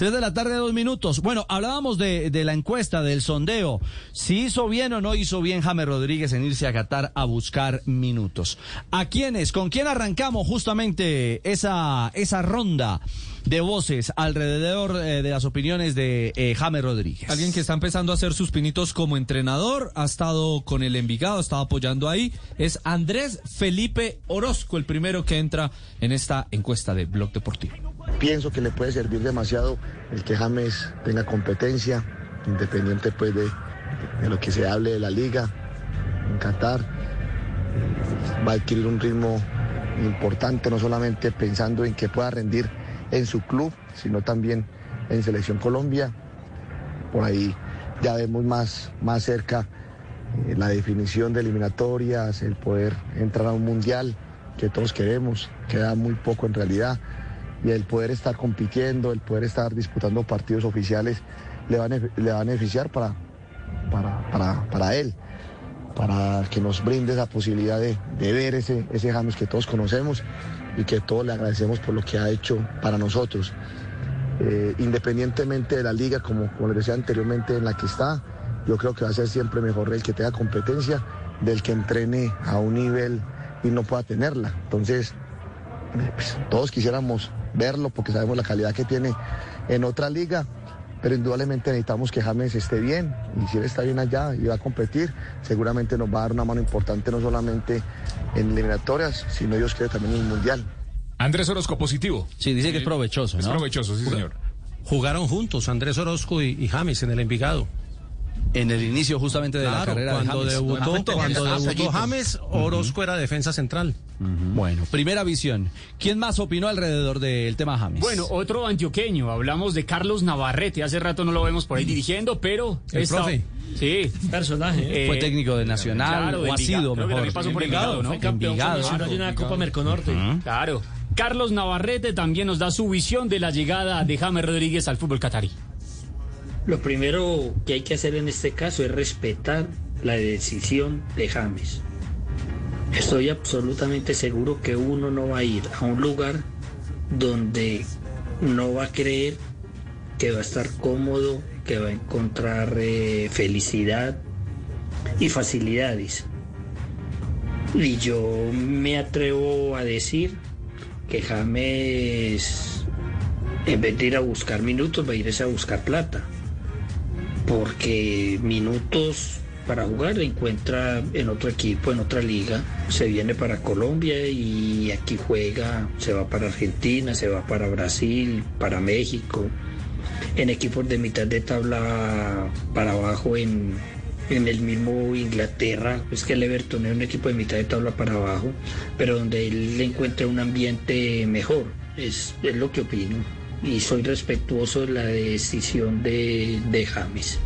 Tres de la tarde, dos minutos. Bueno, hablábamos de, de la encuesta, del sondeo. Si hizo bien o no hizo bien James Rodríguez en irse a Qatar a buscar minutos. ¿A quiénes? ¿Con quién arrancamos justamente esa, esa ronda? de voces alrededor eh, de las opiniones de eh, Rodríguez. Alguien que está empezando a hacer sus pinitos como entrenador, ha estado con el Envigado, ha estado apoyando ahí, es Andrés Felipe Orozco, el primero que entra en esta encuesta de Blog Deportivo. Pienso que le puede servir demasiado el que James tenga competencia, independiente pues de, lo que se hable de la liga en Qatar. Va a adquirir un ritmo importante, no solamente pensando en que pueda rendir en su club, sino también en Selección Colombia. Por ahí ya vemos más, más cerca eh, la definición de eliminatorias, el poder entrar a un mundial que todos queremos, queda muy poco en realidad, y el poder estar compitiendo, el poder estar disputando partidos oficiales, le va a, le va a beneficiar para, para, para, para, él, para que nos brinde esa posibilidad de, de ver ese, ese James que todos conocemos y que todos le agradecemos por lo que ha hecho para nosotros. Eh, independientemente de la liga, como, como les decía anteriormente, en la que está, yo creo que va a ser siempre mejor el que tenga competencia del que entrene a un nivel y no pueda tenerla. Entonces, pues, todos quisiéramos verlo porque sabemos la calidad que tiene en otra liga, pero indudablemente necesitamos que James esté bien y si él está bien allá y va a competir, seguramente nos va a dar una mano importante no solamente en eliminatorias, sino Dios quiere también en el Mundial. Andrés Orozco positivo. Sí, dice que es provechoso, ¿no? Es provechoso, sí, señor. Jugaron juntos Andrés Orozco y, y James en el Envigado. En el inicio justamente de claro, la carrera cuando de James. debutó, cuando debutó James, Orozco era defensa central. Uh -huh. Bueno, primera visión. ¿Quién más opinó alrededor del tema James? Bueno, otro antioqueño. Hablamos de Carlos Navarrete. Hace rato no lo vemos por ahí dirigiendo, pero... El está... profe. Sí. Personaje. Eh, Fue técnico de Nacional, claro, o ha sido mejor. también pasó por Envigado, ¿no? Fue campeón Envigado. Nacional de una Copa Merconorte. Claro. Carlos Navarrete también nos da su visión de la llegada de James Rodríguez al fútbol catarí. Lo primero que hay que hacer en este caso es respetar la decisión de James. Estoy absolutamente seguro que uno no va a ir a un lugar donde no va a creer que va a estar cómodo, que va a encontrar eh, felicidad y facilidades. Y yo me atrevo a decir que James, en vez de ir a buscar minutos, va a irse a buscar plata porque minutos para jugar encuentra en otro equipo, en otra liga, se viene para Colombia y aquí juega, se va para Argentina, se va para Brasil, para México, en equipos de mitad de tabla para abajo en, en el mismo Inglaterra, es que el Everton es un equipo de mitad de tabla para abajo, pero donde él encuentra un ambiente mejor, es, es lo que opino y soy respetuoso de la decisión de, de James.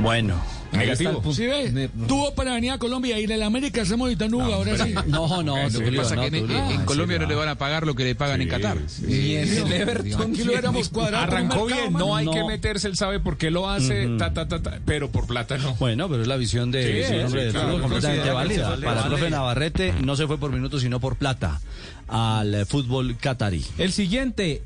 Bueno. Negativo. Sí, ve, tuvo para venir a Colombia y en el América estamos editando no, ahora sí. No, no, lo que pasa no, es que en, Ah, Colombia sí, no le van a pagar lo que le pagan en Qatar. Y en el Everton. Aquí lo hubiéramos cuadrado. por un Arrancó bien, no hay No. que meterse, él sabe por qué lo hace, ta, ta, ta, ta, pero por plata no. Bueno, pero es la visión de, Sí, sí, un hombre sí, de claro, fútbol completamente válida. Para el vale. profe Navarrete no se fue por minutos, sino por plata al fútbol catarí. El siguiente,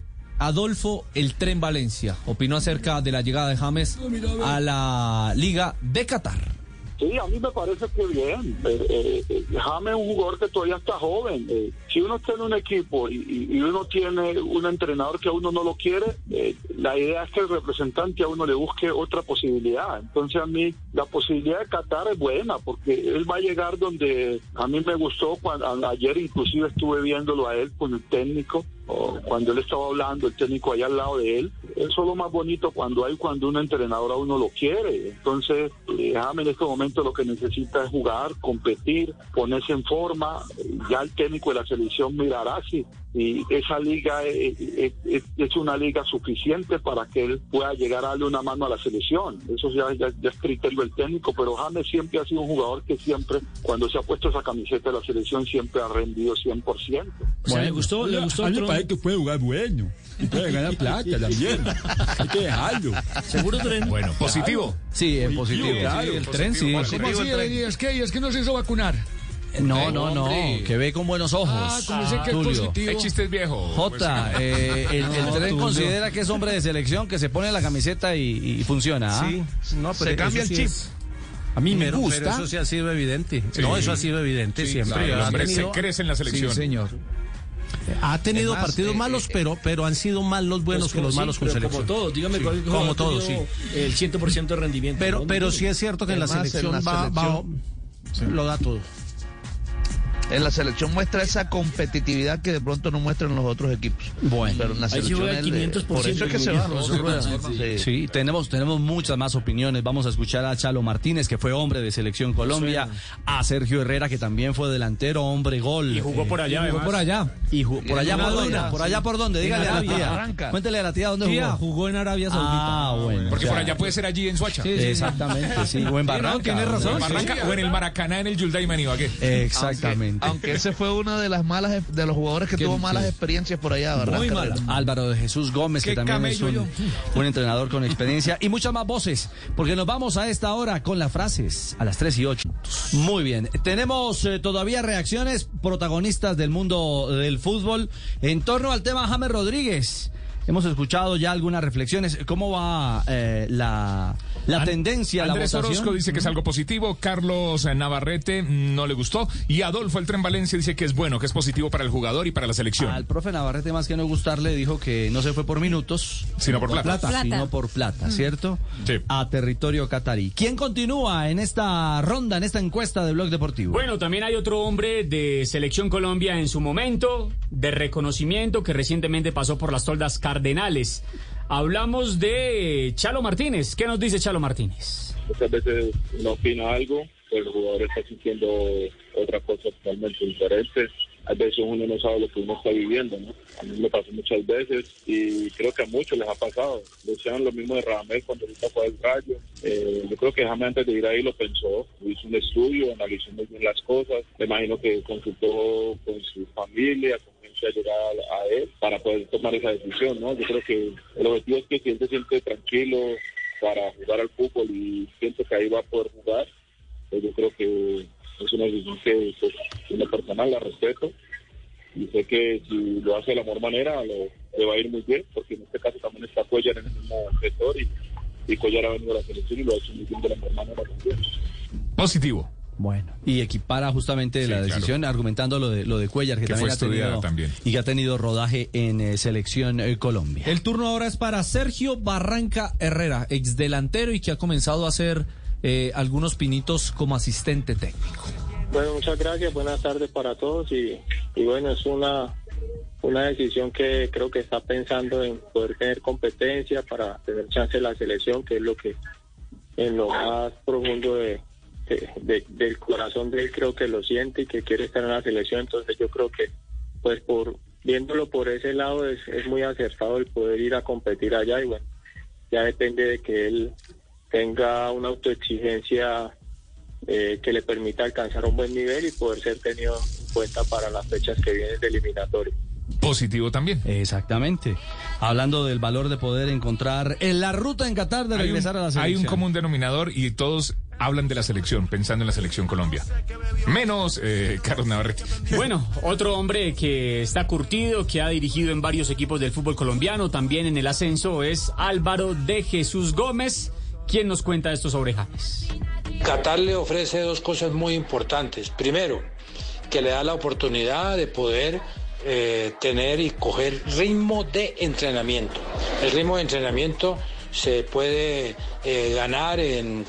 Adolfo El Tren Valencia, opinó acerca de la llegada de James a la Liga de Qatar. Sí, a mí me parece que bien. Eh, eh, James es un jugador que todavía está joven. Eh, si uno está en un equipo y, uno tiene un entrenador que a uno no lo quiere, eh, la idea es que el representante a uno le busque otra posibilidad. Entonces a mí la posibilidad de Qatar es buena porque él va a llegar donde a mí me gustó. Cuando, ayer inclusive estuve viéndolo a él con el técnico. Cuando él estaba hablando, el técnico allá al lado de él, eso es lo más bonito cuando hay cuando un entrenador a uno lo quiere. Entonces, eh, James en este momento lo que necesita es jugar, competir, ponerse en forma. Ya el técnico de la selección mirará si y esa liga es, es- una liga suficiente para que él pueda llegar a darle una mano a la selección. Eso ya, ya, ya es criterio del técnico, pero James siempre ha sido un jugador que siempre, cuando se ha puesto esa camiseta de la selección, siempre ha rendido 100%. O sea, le gustó, le gustó a mí me parece que puede jugar bueno. Y puede ganar plata también. Hay que dejarlo. Seguro tren. Bueno, positivo. Sí, en positivo. Claro, el tren sí. ¿Cómo así, Eleni? Es que, es que no se hizo vacunar. No, no, no, que ve con buenos ojos. Ah, como dice que es positivo. El chiste es viejo. Jota, eh, el, el No, tren Tulio. considera que es hombre de selección, que se pone la camiseta y, y funciona. ¿ah? Sí, no, pero Se cambia el sí chip. es- A mí me pero, gusta. pero eso sí ha sido evidente. Sí. No, eso ha sido evidente Sí, siempre. claro, el hombre tenido- se crece en la selección. Sí, señor. Ha tenido Es partidos eh, malos, eh, pero, pero han sido más los buenos que los Sí, malos con selección. Como todos, dígame Sí, cuál como jugador ha todos, sí. El 100% de rendimiento. Pero, pero sí es cierto que en la Además, en selección la va, va- selección- lo da todo. En la selección muestra esa competitividad que de pronto no muestran los otros equipos. Bueno. Pero en la Ahí sí selección el eh, 500% por eso es que se va. Sí. Sí, tenemos, tenemos muchas más opiniones. Vamos a escuchar a Chalo Martínez, que fue hombre de Selección Colombia, a Sergio Herrera, que también fue delantero, hombre gol. Y jugó por allá, Jugó además. por allá. Y ju- por allá por dónde, por sí. allá por dónde, dígale a la tía. Barranca. Cuéntele a la tía dónde Tía, jugó. jugó en Arabia Saudita. Ah, bueno. Porque por allá puede ser allí en Suacha. Sí, sí. Exactamente, sí, o en Barranca. tiene razón. O en Barranca o en el Maracaná, en el en Ibagué. Exactamente. Aunque ese fue uno de las malas de los jugadores que tuvo malas experiencias por allá, ¿verdad? Muy Carrera? mala. Álvaro de Jesús Gómez, que también es un, un entrenador con experiencia y muchas más voces, porque nos vamos a esta hora con las frases a las 3 y 8. Muy bien, tenemos eh, todavía reacciones protagonistas del mundo del fútbol en torno al tema James Rodríguez. Hemos escuchado ya algunas reflexiones. ¿Cómo va eh, la, la tendencia, Andrés la votación? Orozco dice que es algo positivo, Carlos eh, Navarrete mm, no le gustó y Adolfo el Tren Valencia dice que es bueno, que es positivo para el jugador y para la selección. Al profe Navarrete, más que no gustarle, dijo que no se fue por minutos, Sino por plata. Plata. sino por plata, ¿cierto? Sí. A territorio catarí. ¿Quién continúa en esta ronda, en esta encuesta de Blog Deportivo? Bueno, también hay otro hombre de Selección Colombia en su momento, de reconocimiento, que recientemente pasó por las toldas cardenales. Hablamos de Chalo Martínez. ¿Qué nos dice Chalo Martínez? muchas veces uno opina algo, el jugador está sintiendo otra cosa totalmente diferente. A veces uno no sabe lo que uno está viviendo, ¿no? A mí me pasó muchas veces y creo que a muchos les ha pasado. Decían lo mismo de Ramel cuando ahorita fue al Rayo. Eh, yo creo que James antes de ir ahí lo pensó, hizo un estudio, analizó muy bien las cosas. Me imagino que consultó con su familia, con allegada a él para poder tomar esa decisión, ¿no? Yo creo que el objetivo es que si él se siente tranquilo para jugar al fútbol y siente que ahí va a poder jugar, pues yo creo que es una decisión que pues, en lo personal la respeto y sé que si lo hace de la mejor manera lo, le va a ir muy bien porque en este caso también está Cuellar en el mismo sector y, y Cuellar ha venido a la selección y lo ha hecho muy bien de la mejor manera también. Positivo. Bueno, y equipara justamente Sí, la claro. decisión argumentando lo de lo de Cuellar que, Que también fue ha tenido también. y que ha tenido rodaje en eh, selección eh, Colombia. El turno ahora es para Sergio Barranca Herrera, ex delantero y que ha comenzado a hacer eh, algunos pinitos como asistente técnico. Bueno, muchas gracias, buenas tardes para todos y, y bueno, es una, una decisión que creo que está pensando en poder tener competencia para tener chance en la selección, que es lo que en lo más profundo de, de- de- del corazón de él creo que lo siente y que quiere estar en la selección, entonces yo creo que pues por viéndolo por ese lado es, es muy acertado el poder ir a competir allá y bueno, ya depende de que él tenga una autoexigencia eh, que le permita alcanzar un buen nivel y poder ser tenido en cuenta para las fechas que vienen de eliminatorio. Positivo también. Exactamente. Hablando del valor de poder encontrar en la ruta en Qatar de Hay un, regresar a la selección. hay un común denominador y todos hablan de la selección, pensando en la selección Colombia. Menos eh, Carlos Navarrete. Bueno, otro hombre que está curtido, que ha dirigido en varios equipos del fútbol colombiano, también en el ascenso, es Álvaro de Jesús Gómez. ¿Quién nos cuenta esto sobre James? Qatar le ofrece dos cosas muy importantes. Primero, que le da la oportunidad de poder eh, tener y coger ritmo de entrenamiento. El ritmo de entrenamiento se puede eh, ganar en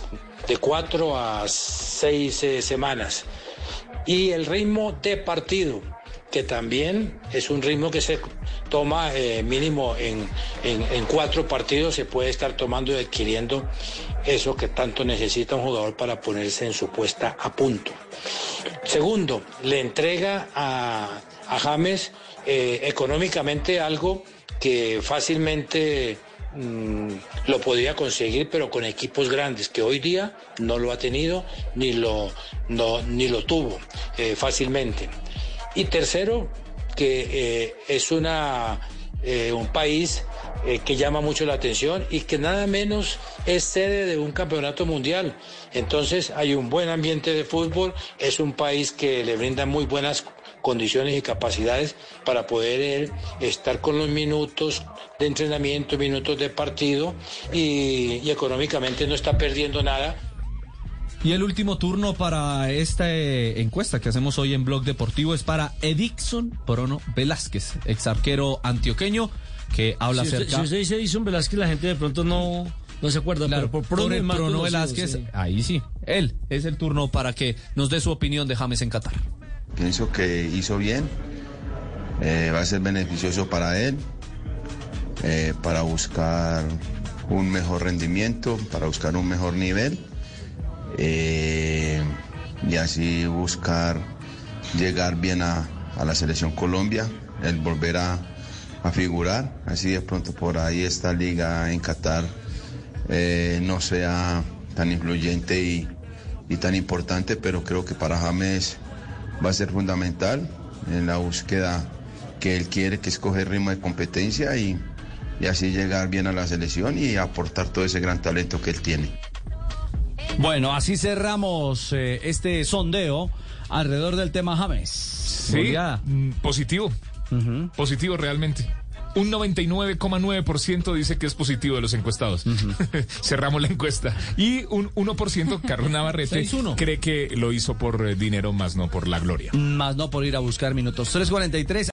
de cuatro a seis eh, semanas. Y el ritmo de partido, que también es un ritmo que se toma eh, mínimo en, en- cuatro partidos, se puede estar tomando y adquiriendo eso que tanto necesita un jugador para ponerse en su puesta a punto. Segundo, le entrega a, a James eh, económicamente algo que fácilmente mm, lo podía conseguir, pero con equipos grandes, que hoy día no lo ha tenido ni lo, no- ni lo tuvo eh, fácilmente. Y tercero, que eh, es una, eh, un país que llama mucho la atención y que nada menos es sede de un campeonato mundial. Entonces hay un buen ambiente de fútbol, es un país que le brinda muy buenas condiciones y capacidades para poder él estar con los minutos de entrenamiento, minutos de partido y, y económicamente no está perdiendo nada. Y el último turno para esta eh, encuesta que hacemos hoy en Blog Deportivo es para Edixon Prono Velázquez, ex arquero antioqueño que habla si usted, acerca... Si usted dice Edison Velázquez, la gente de pronto no, no se acuerda, Claro, pero por por Prono, el Prono conocido, Velázquez, sí. ahí sí, él es el turno para que nos dé su opinión de James en Qatar. Pienso que hizo bien, eh, va a ser beneficioso para él, eh, para buscar un mejor rendimiento, para buscar un mejor nivel eh, y así buscar llegar bien a, a la selección Colombia, el volver a, a figurar, así de pronto por ahí esta liga en Qatar no sea tan influyente y, y tan importante, pero creo que para James va a ser fundamental en la búsqueda que él quiere, que es coger ritmo de competencia y, y así llegar bien a la selección y aportar todo ese gran talento que él tiene. Bueno, así cerramos eh, este sondeo alrededor del tema James. Sí, mm, positivo. Positivo realmente. Un 99,9% dice que es positivo de los encuestados. Cerramos la encuesta. Y un 1%, Carlos Navarrete, 6-1. cree que lo hizo por eh, dinero más no por la gloria. Más no por ir a buscar minutos. 3.43.